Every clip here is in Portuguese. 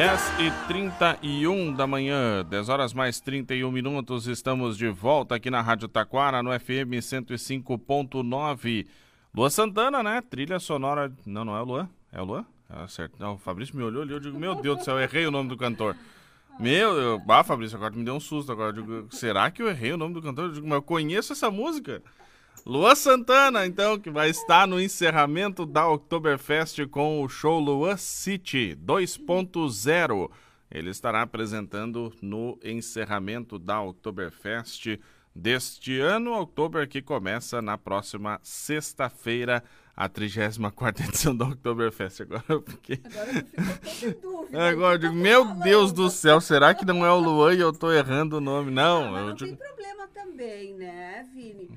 10 e 31 da manhã, 10 horas mais 31 minutos, estamos de volta aqui na Rádio Taquara, no FM 105.9. Lua Santana, né? Trilha sonora. Não, não é o Luan? É o Luan? É certo. Não, o Fabrício me olhou ali, eu digo, meu Deus do céu, errei o nome do cantor. Meu, eu... ah, Fabrício, agora me deu um susto agora. Eu digo, será que eu errei o nome do cantor? Eu digo, mas eu conheço essa música. Luan Santana, então, que vai estar no encerramento da Oktoberfest com o show Luan City 2.0. Ele estará apresentando no encerramento da Oktoberfest deste ano, Oktober, que começa na próxima sexta-feira, a 34 edição da Oktoberfest. Agora porque... Agora Agora eu digo, meu Deus do céu, será que não é o Luan e eu tô errando o nome? Não, ah, eu não digo... tem problema também, né, Vini?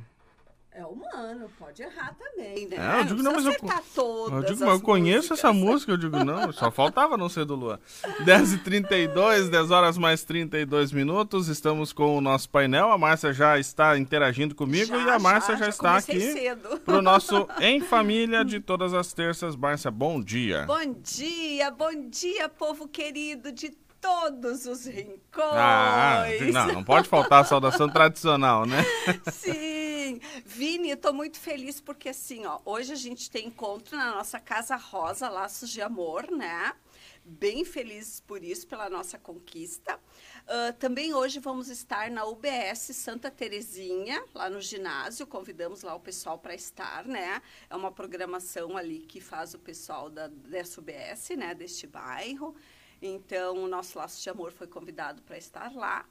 É humano, pode errar também, né? É, eu digo, não, mas eu, eu digo, mas eu conheço músicas. essa música, eu digo, não, só faltava não ser do Luan. 10h32, 10 horas mais 32 minutos, estamos com o nosso painel, a Márcia já está interagindo comigo Já, e a Márcia já, já está comecei aqui para o nosso Em Família de todas as terças. Márcia, bom dia. Bom dia, bom dia, povo querido de todos os rincões. Ah, não, não pode faltar a saudação tradicional, né? Sim, Vini, eu tô muito feliz porque assim, ó, hoje a gente tem encontro na nossa Casa Rosa, Laços de Amor, né? Bem felizes por isso, pela nossa conquista. Uh, também hoje vamos estar na UBS Santa Terezinha, lá no ginásio. Convidamos lá o pessoal para estar, né? É uma programação ali que faz o pessoal da, dessa UBS, né? Deste bairro. Então, o nosso Laço de Amor foi convidado para estar lá.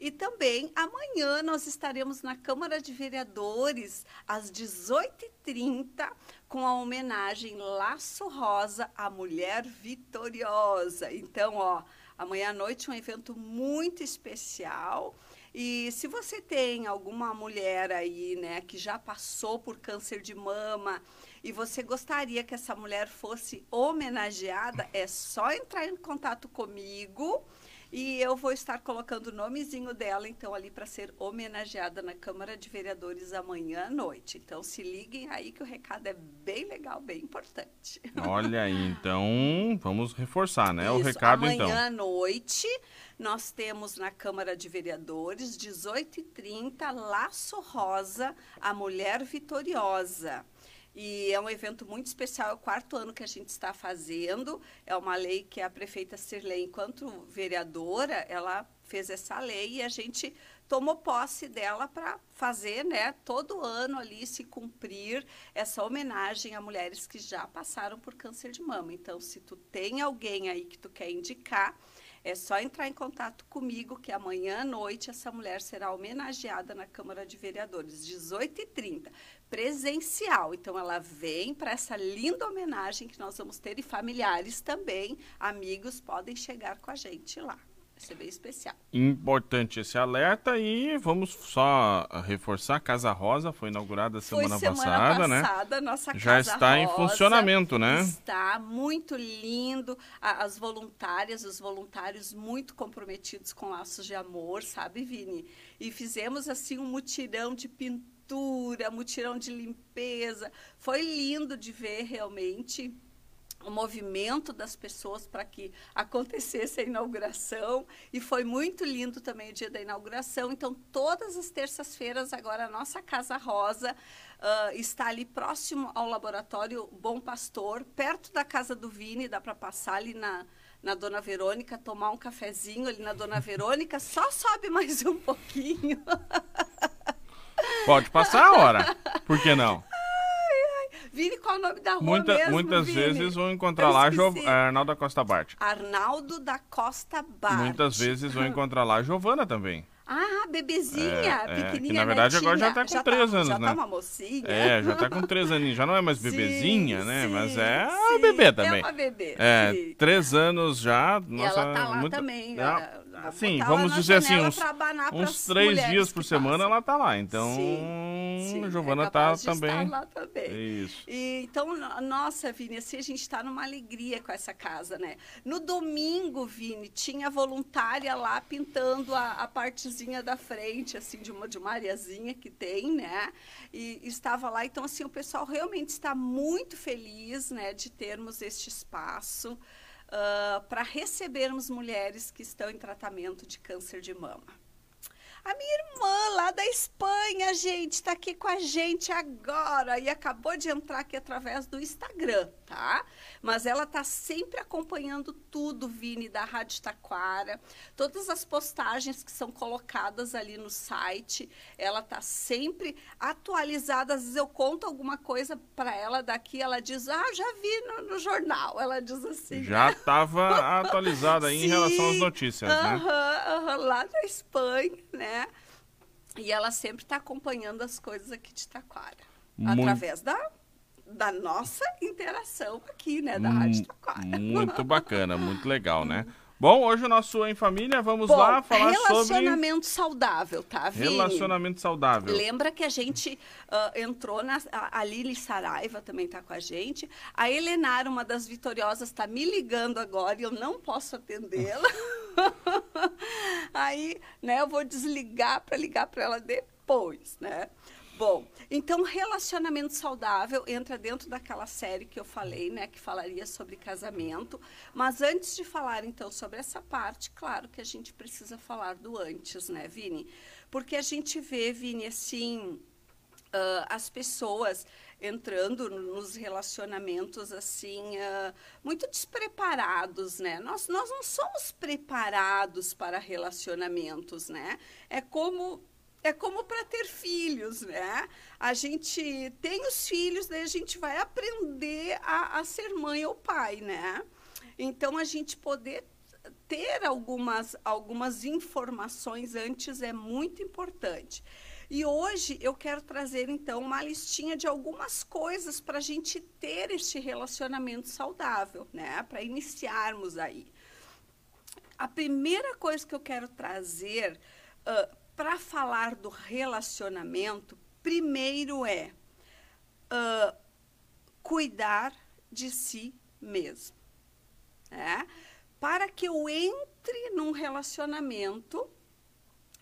E também amanhã nós estaremos na Câmara de Vereadores às 18h30 com a homenagem Laço Rosa à Mulher Vitoriosa. Então, ó, amanhã à noite um evento muito especial. E se você tem alguma mulher aí, né, que já passou por câncer de mama e você gostaria que essa mulher fosse homenageada, é só entrar em contato comigo e eu vou estar colocando o nomezinho dela, então, ali para ser homenageada na Câmara de Vereadores amanhã à noite. Então, se liguem aí que o recado é bem legal, bem importante. Olha aí, então, vamos reforçar, né? o Isso, recado, amanhã então. à noite, nós temos na Câmara de Vereadores, 18h30, Laço Rosa, a Mulher Vitoriosa. E é um evento muito especial, é o quarto ano que a gente está fazendo. É uma lei que a prefeita Sirlei, enquanto vereadora, ela fez essa lei e a gente tomou posse dela para fazer, né, todo ano ali se cumprir essa homenagem a mulheres que já passaram por câncer de mama. Então, se tu tem alguém aí que tu quer indicar, é só entrar em contato comigo que amanhã à noite essa mulher será homenageada na Câmara de Vereadores, 18h30 presencial. Então, ela vem para essa linda homenagem que nós vamos ter e familiares também, amigos, podem chegar com a gente lá. Vai ser bem especial. Importante esse alerta e vamos só reforçar, Casa Rosa foi inaugurada semana, Foi semana passada, passada, né? nossa Já Casa está em Rosa funcionamento, né? Está muito lindo. As voluntárias, os voluntários muito comprometidos com laços de amor, sabe, Vini? E fizemos assim um mutirão de pintura, mutirão de limpeza. Foi lindo de ver realmente o movimento das pessoas para que acontecesse a inauguração e foi muito lindo também o dia da inauguração. Então, todas as terças-feiras, agora a nossa Casa Rosa ah, está ali próximo ao laboratório Bom Pastor, perto da casa do Vini, dá para passar ali na, na Dona Verônica, tomar um cafezinho ali na Dona Verônica, só sobe mais um pouquinho. Pode passar a hora. Por que não? Vini, qual é o nome da rua Muita- mesmo, muitas Vini? vezes vão encontrar Eu lá Jo- esqueci. Arnaldo da Costa Bart. Arnaldo da Costa Bart. Muitas vezes vão encontrar lá a Giovana também. Ah, bebezinha, É, é, que pequenininha, na verdade agora já netinha. tá com três anos, já né? tá uma mocinha. É, já tá com três aninhos. Já não é mais Sim, bebezinha, né? sim, Mas é sim. bebê também. É uma bebê, É, sim. três anos já. E Nossa, ela tá lá muito- também. É, vou Sim, vamos dizer assim, uns, uns três dias por semana passam. ela tá lá. Então, Sim, sim, a Giovana é tá também. lá também. Isso. E, então, no- nossa, Vini, assim, a gente está numa alegria com essa casa, né? No domingo, Vini, tinha voluntária lá pintando a, a partezinha da frente, assim, de uma, de uma areazinha que tem, né? E estava lá. Então, assim, o pessoal realmente está muito feliz, né, de termos este espaço. Uh, para recebermos mulheres que estão em tratamento de câncer de mama. A minha irmã lá da Espanha, gente, está aqui com a gente agora e acabou de entrar aqui através do Instagram, tá? Mas ela está sempre acompanhando tudo, Vini, da Rádio Taquara. Todas as postagens que são colocadas ali no site, ela está sempre atualizada. Às vezes eu conto alguma coisa para ela daqui, ela diz, ah, já vi no, no jornal. Ela diz assim. Já estava né? atualizada em relação às notícias, uh -huh, né? Uh -huh, lá da Espanha, né? E ela sempre está acompanhando as coisas aqui de Taquara. Muito... Através da da nossa interação aqui, né, da Rádio Taquara. Muito bacana, muito legal, né? Bom, hoje o nosso Em Família, vamos Bom, lá falar relacionamento sobre... Relacionamento saudável, tá, Vini? Relacionamento saudável. Lembra que a gente uh, entrou, na, a, Lili Saraiva também tá com a gente. A Helenara, uma das vitoriosas, está me ligando agora e eu não posso atendê-la. Aí, né, eu vou desligar para ligar para ela depois, né? Bom, então relacionamento saudável entra dentro daquela série que eu falei, né, que falaria sobre casamento. Mas antes de falar então sobre essa parte, claro que a gente precisa falar do antes, né, Vini? Porque a gente vê, Vini, assim, uh, as pessoas entrando nos relacionamentos assim uh, muito despreparados, né? Nós, nós não somos preparados para relacionamentos, né? É como é como para ter filhos, né? A gente tem os filhos, daí a gente vai aprender a, a ser mãe ou pai, né? Então, a gente poder ter algumas, algumas informações antes é muito importante. E hoje eu quero trazer, então, uma listinha de algumas coisas para a gente ter este relacionamento saudável, né? Para iniciarmos aí. A primeira coisa que eu quero trazer uh, para falar do relacionamento, primeiro é uh, cuidar de si mesmo. Né? Para que eu entre num relacionamento,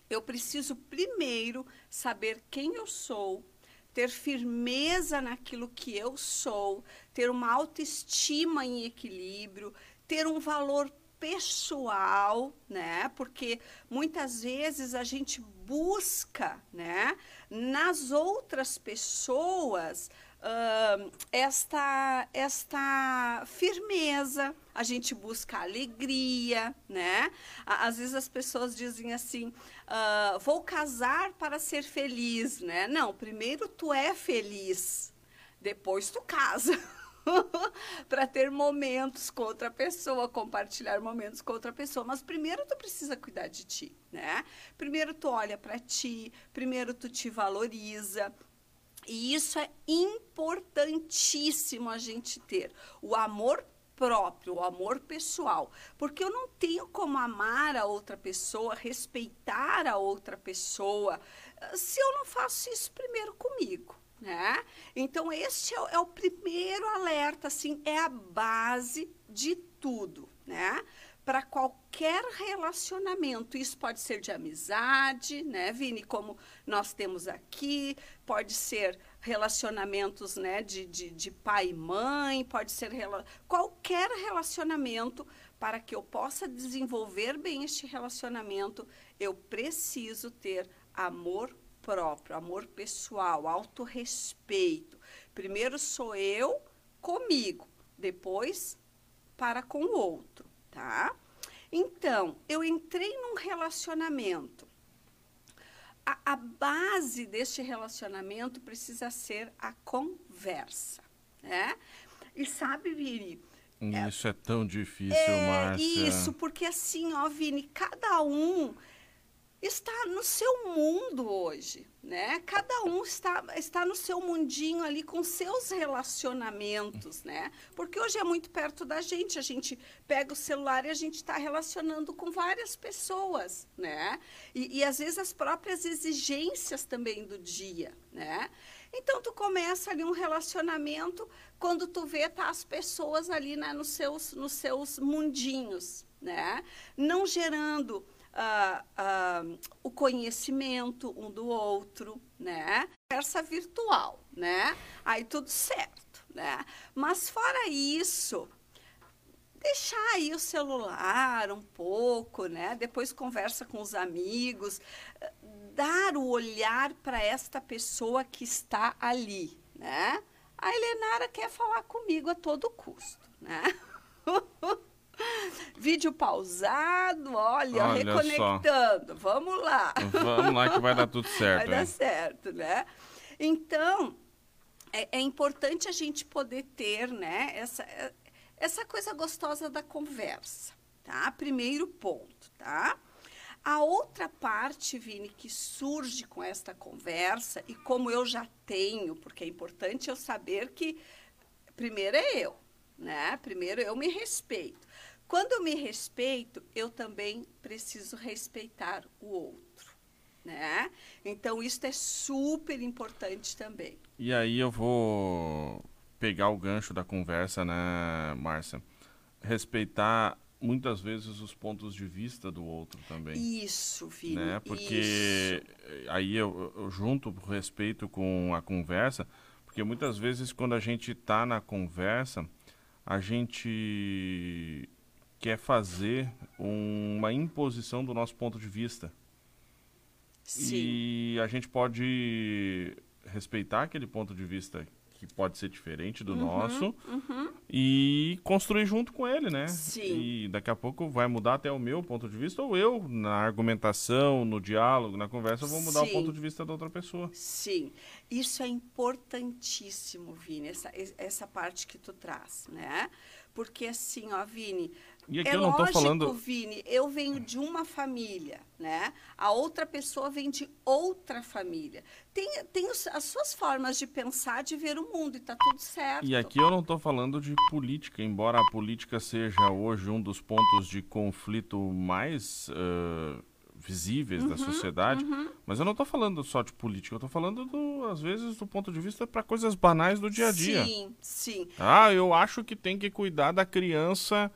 eu preciso primeiro saber quem eu sou, ter firmeza naquilo que eu sou, ter uma autoestima em equilíbrio, ter um valor pessoal, né? Porque muitas vezes a gente busca, né, nas outras pessoas esta esta firmeza. A gente busca alegria, né? Às vezes as pessoas dizem assim: uh, vou casar para ser feliz, né? Não, primeiro tu é feliz, depois tu casa. para ter momentos com outra pessoa, compartilhar momentos com outra pessoa. Mas primeiro tu precisa cuidar de ti, né? Primeiro tu olha para ti, primeiro tu te valoriza. E isso é importantíssimo a gente ter. O amor próprio, o amor pessoal. Porque eu não tenho como amar a outra pessoa, respeitar a outra pessoa, se eu não faço isso primeiro comigo né? Então este é, é, o primeiro alerta, assim, é a base de tudo, né? Para qualquer relacionamento, isso pode ser de amizade, né, Vini, como nós temos aqui, pode ser relacionamentos, né, de, de, de pai e mãe, pode ser rela qualquer relacionamento para que eu possa desenvolver bem este relacionamento, eu preciso ter amor próprio, amor pessoal, autorrespeito. Primeiro sou eu comigo, depois para com o outro, tá? Então, eu entrei num relacionamento. A, a base deste relacionamento precisa ser a conversa, né? E sabe, Vini, isso é, é tão difícil, é, Márcia. Isso, porque assim, ó, Vini, cada um está no seu mundo hoje, né? Cada um está, está no seu mundinho ali com seus relacionamentos, né? Porque hoje é muito perto da gente, a gente pega o celular e a gente está relacionando com várias pessoas, né? E, e às vezes as próprias exigências também do dia, né? Então tu começa ali um relacionamento, quando tu vê tá as pessoas ali né, nos seus nos seus mundinhos, né? Não gerando uh, uh, o conhecimento um do outro, né? Conversa virtual, né? Aí tudo certo, né? Mas fora isso, deixar aí o celular um pouco, né? Depois conversa com os amigos, dar o olhar para esta pessoa que está ali, né? A Helenara quer falar comigo a todo custo, né? Vídeo pausado, olha, olha reconectando. Só. Vamos lá. Vamos lá que vai dar tudo certo. Vai hein? dar certo, né? Então, é, é, importante a gente poder ter, né, essa, essa coisa gostosa da conversa, tá? Primeiro ponto, tá? A outra parte, Vini, que surge com esta conversa, e como eu já tenho, porque é importante eu saber que primeiro é eu, né? Primeiro eu me respeito. Quando eu me respeito, eu também preciso respeitar o outro, né? Então isso é super importante também. E aí eu vou pegar o gancho da conversa, né, Márcia? Respeitar muitas vezes os pontos de vista do outro também. Isso, filho. Né? Porque isso. aí eu, eu junto o respeito com a conversa, porque muitas vezes quando a gente está na conversa, a gente quer fazer uma imposição do nosso ponto de vista. Sim. E a gente pode respeitar aquele ponto de vista que pode ser diferente do uhum, nosso uhum. e construir junto com ele, né? Sim. E daqui a pouco vai mudar até o meu ponto de vista ou eu na argumentação, no diálogo, na conversa, vou mudar Sim. o ponto de vista da outra pessoa. Sim, isso é importantíssimo, Vini, essa, essa parte que tu traz, né? Porque assim, ó, Vini, E aqui é eu não tô lógico, falando Vini, eu venho de uma família, né? A outra pessoa vem de outra família. Tem, tem os- as suas formas de pensar, de ver o mundo, e tá tudo certo. E aqui eu não estou falando de política, embora a política seja hoje um dos pontos de conflito mais eh, visíveis Uhum, da sociedade, mas eu não estou falando só de política, eu estou falando, do, às vezes, do ponto de vista para coisas banais do dia a dia. Sim, sim. Ah, eu acho que tem que cuidar da criança,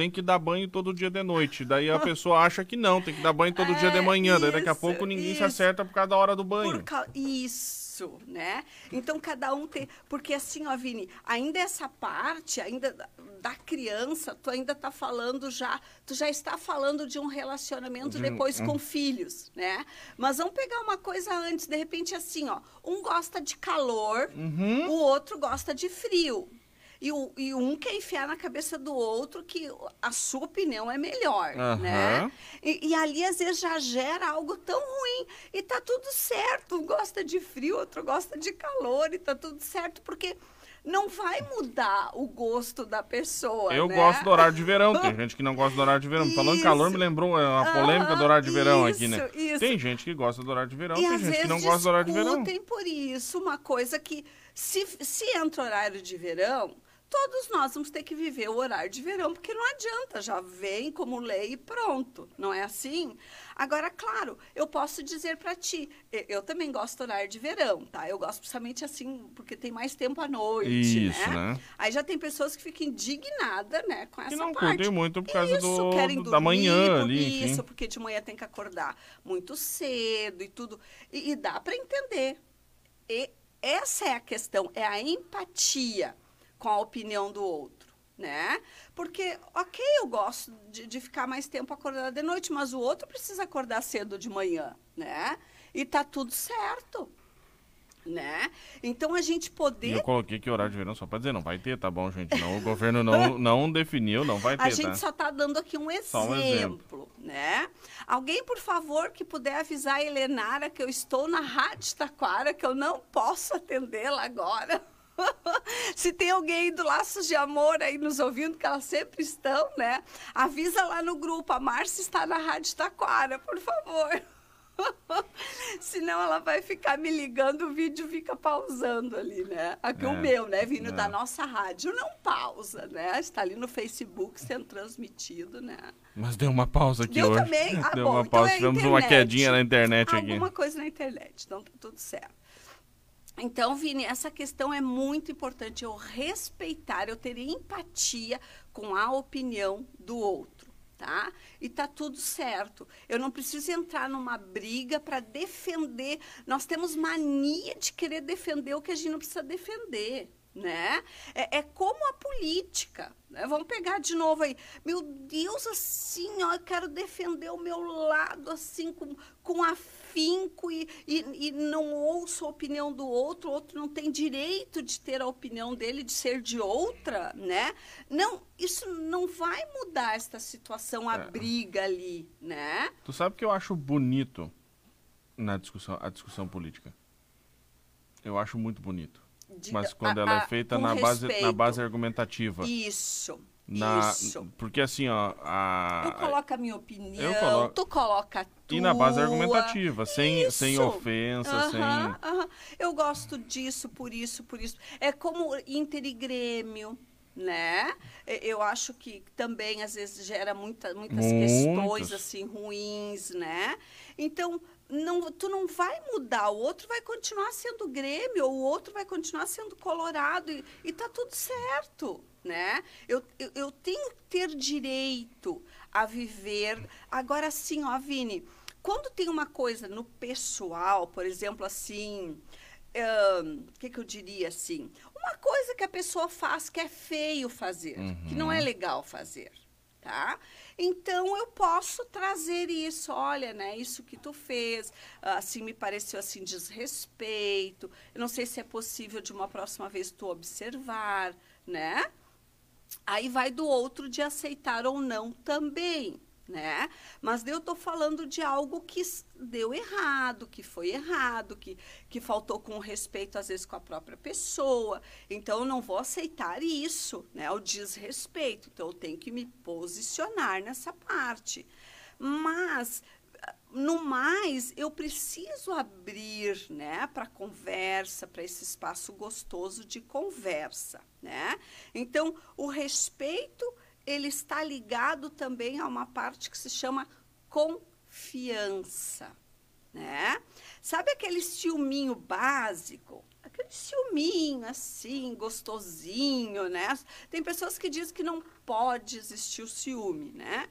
tem que dar banho todo dia de noite. Daí a pessoa acha que não, tem que dar banho todo dia de É, manhã. Daí daqui a isso, pouco ninguém se isso. acerta por causa da hora do banho. Por cau- Isso, né? Então cada um tem. Porque assim, ó, Vini, ainda essa parte, ainda da, criança, tu ainda tá falando já. Tu já está falando de um relacionamento De depois com filhos, né? Mas vamos pegar uma coisa antes, de repente, assim, ó. Um gosta de calor, Uhum. o outro gosta de frio. E, o, e um quer enfiar na cabeça do outro que a sua opinião é melhor, né? Aham. E, e ali, às vezes, já gera algo tão ruim. E tá tudo certo. Um gosta de frio, outro gosta de calor. E tá tudo certo, porque não vai mudar o gosto da pessoa, Eu né? gosto do horário de verão, tem gente que não gosta do horário de verão. Falando em calor, Isso. me lembrou é, a polêmica do horário de verão aqui, né? Isso, isso. Tem gente que gosta do horário de verão, E tem gente que não gosta do horário de verão. discutem por isso uma coisa que, se, se entra horário de verão, todos nós vamos ter que viver o horário de verão, porque não adianta, já vem como lei e pronto, não é assim? Agora, claro, eu posso dizer para ti, eu também gosto do horário de verão, tá? Eu gosto principalmente assim, porque tem mais tempo à noite, Isso, né? né? Aí já tem pessoas que ficam indignadas, né, com essa Que não parte. curtem muito por causa Isso, do, querem do- da dormir manhã ali, enfim. Isso, porque de manhã tem que acordar muito cedo e tudo. E, e dá para entender. E essa é a questão, é a empatia com a opinião do outro, né? Porque, ok, eu gosto de, de ficar mais tempo acordada de noite, mas o outro precisa acordar cedo de manhã, né? E tá tudo certo, né? Então a gente E poder eu coloquei que horário de verão só pra dizer, não vai ter, tá bom, gente? Não, o governo não, não definiu, não vai ter, A gente tá? só está dando aqui um exemplo, um exemplo. né? Alguém, por favor, que puder avisar a Helenara que eu estou na Rádio Taquara, que eu não posso atendê-la agora. Se tem alguém do Laços de Amor aí nos ouvindo, que elas sempre estão, né? Avisa lá no grupo, a Márcia está na Rádio Taquara, por favor. Senão ela vai ficar me ligando, o vídeo fica pausando ali, né? Aqui É, o meu, né? Vindo é. da nossa rádio, não pausa, né? Está ali no Facebook sendo transmitido, né? Mas deu uma pausa aqui Deu hoje. também? Ah, deu bom, uma então pausa, é a tivemos uma internet. quedinha na internet aqui. Alguma coisa na internet, então tá tudo certo. Então, Vini, essa questão é muito importante. Eu respeitar, eu ter empatia com a opinião do outro, tá? E tá tudo certo. Eu não preciso entrar numa briga para defender. Nós temos mania de querer defender o que a gente não precisa defender. né? É, é como a política. Né? Vamos pegar de novo aí. Meu Deus, assim, ó, eu quero defender o meu lado, assim, com, com afinco e, e, e não ouço a opinião do outro, o outro não tem direito de ter a opinião dele, de ser de outra, né? Não, isso não vai mudar esta situação, a é. briga ali, né? Tu sabe que eu acho bonito na discussão, a discussão política. Eu acho muito bonito. De, Mas quando a, ela é feita na base, na base argumentativa. Isso. Na, isso. Porque assim, ó. A, tu coloca a minha opinião, colo... tu coloca a tua. E na base argumentativa, sem, sem ofensa, uh -huh, sem. Uh -huh. Eu gosto disso, por isso, por isso. É como Inter e Grêmio né? Eu acho que também às vezes gera muita, muitas Muitos. questões assim ruins, né? Então não, tu não vai mudar, o outro vai continuar sendo Grêmio, ou o outro vai continuar sendo Colorado, e, e tá tudo certo, né? Eu, eu, eu tenho que ter direito a viver. Agora sim, ó, Vini, quando tem uma coisa no pessoal, por exemplo, assim, o um, que, que eu diria assim? Uma coisa que a pessoa faz que é feio fazer, uhum. que não é uhum. legal fazer, tá? Então eu posso trazer isso, olha, né, isso que tu fez, assim me pareceu assim desrespeito. Eu não sei se é possível de uma próxima vez tu observar, né? Aí vai do outro de aceitar ou não também né? Mas eu estou falando de algo que deu errado, que foi errado, que, que faltou com respeito, às vezes, com a própria pessoa. Então, eu não vou aceitar isso, né? O desrespeito. Então, eu tenho que me posicionar nessa parte. Mas, no mais, eu preciso abrir, né, para conversa, para esse espaço gostoso de conversa, né? Então, o respeito ele está ligado também a uma parte que se chama confiança, né? Sabe aquele ciúminho básico? Aquele ciúminho assim, gostosinho, né? Tem pessoas que dizem que não pode existir o ciúme, né?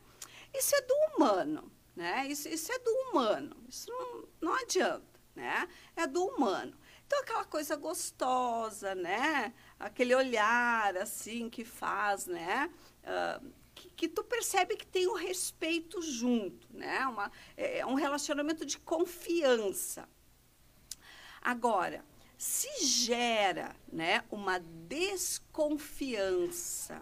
Isso é do humano, né? Isso, isso é do humano. Isso não, não adianta, né? É do humano. Então, aquela coisa gostosa, né? Aquele olhar, assim, que faz, né? Que, que, tu percebe que tem o um respeito junto, né? Uma, é, é um relacionamento de confiança. Agora, se gera, né, uma desconfiança,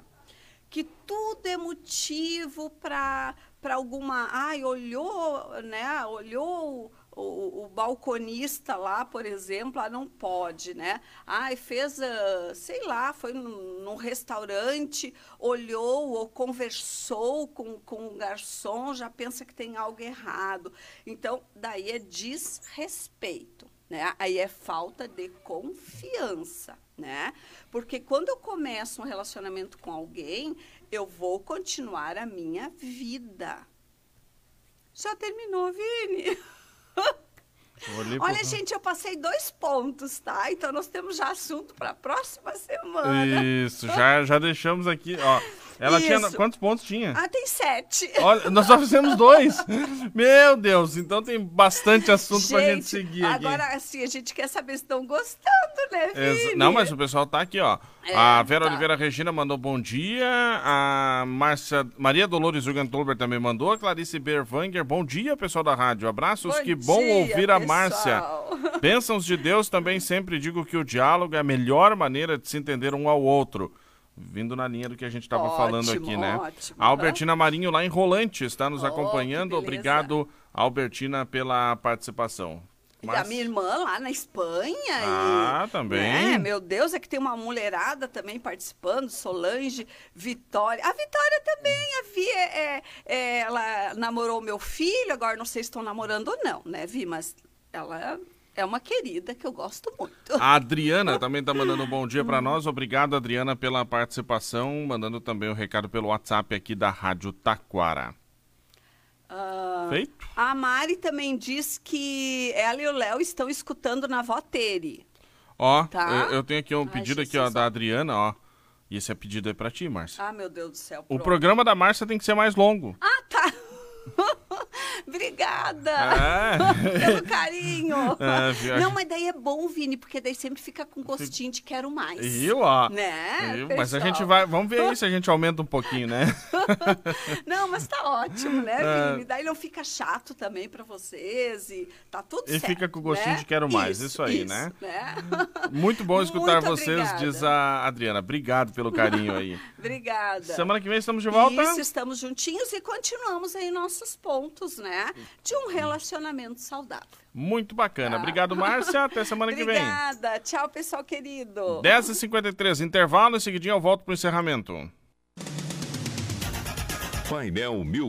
que tudo é motivo para alguma, ai, olhou, né, olhou o, o, balconista lá, por exemplo, ah, não pode, né? Ah, fez, uh, sei lá, foi num, num, restaurante, olhou ou conversou com, com o garçom, já pensa que tem algo errado. Então, daí é desrespeito, né? Aí é falta de confiança, né? Porque quando eu começo um relacionamento com alguém, eu vou continuar a minha vida. Já terminou, Vini? Olha, gente, eu passei dois pontos, tá? Então nós temos já assunto para a próxima semana. Isso, já, já deixamos aqui, ó. Ela Isso. tinha. Quantos pontos tinha? Ah, tem sete. Olha, nós só fizemos dois. Meu Deus, então tem bastante assunto gente, pra gente seguir aqui. Agora, assim, a gente quer saber se estão gostando, né, Vini? Não, mas o pessoal tá aqui, ó. É, a Vera tá. Oliveira Regina mandou bom dia. A Márcia, Maria Dolores Jugentolber também mandou. A Clarice Berwanger, bom dia, pessoal da rádio. Abraços, bom que bom dia, ouvir a Márcia. Bênçãos de Deus, também sempre digo que o diálogo é a melhor maneira de se entender um ao outro vindo na linha do que a gente estava falando aqui, né? Ótimo. A Albertina Marinho, lá em Rolante, está nos oh, acompanhando. Obrigado, Albertina, pela participação. Mas... E a minha irmã lá na Espanha. Ah, e, também. Né, meu Deus, é que tem uma mulherada também participando, Solange, Vitória. A Vitória também, a Vi, é, é, é ela namorou meu filho, agora não sei se estão namorando ou não, né, Vi? Mas ela é uma querida que eu gosto muito. A Adriana também está mandando um bom dia para nós. Obrigado, Adriana, pela participação. Mandando também o um recado pelo WhatsApp aqui da Rádio Taquara. Uh, Feito? A Mari também diz que ela e o Léo estão escutando na Votere. Ó, tá? eu, eu, tenho aqui um pedido Ai, aqui, ó, da Adriana, ó. E esse é pedido é para ti, Márcia. Ah, meu Deus do céu. Pronto. O programa da Márcia tem que ser mais longo. Ah, tá. Obrigada. É. pelo carinho. Viu? Não, mas daí é bom, Vini, porque daí sempre fica com gostinho de quero mais. Viu, ó? Né? Mas a gente vai. Vamos ver aí se a gente aumenta um pouquinho, né? Não, mas tá ótimo, né, É. Vini? Daí não fica chato também pra vocês e tá tudo E certo. fica com gostinho né? de quero mais, isso aí, né? né? Muito bom escutar Muito vocês, obrigada. diz a Adriana. Obrigado pelo carinho aí. Obrigada. Semana que vem estamos de volta. Isso, estamos juntinhos e continuamos aí nossos pontos, né? De um relacionamento saudável. Muito bacana. Tá. Obrigado, Márcia. Até semana que vem. Obrigada. Tchau, pessoal querido. 10h53, intervalo. Em seguidinho eu volto pro encerramento. Painel Mil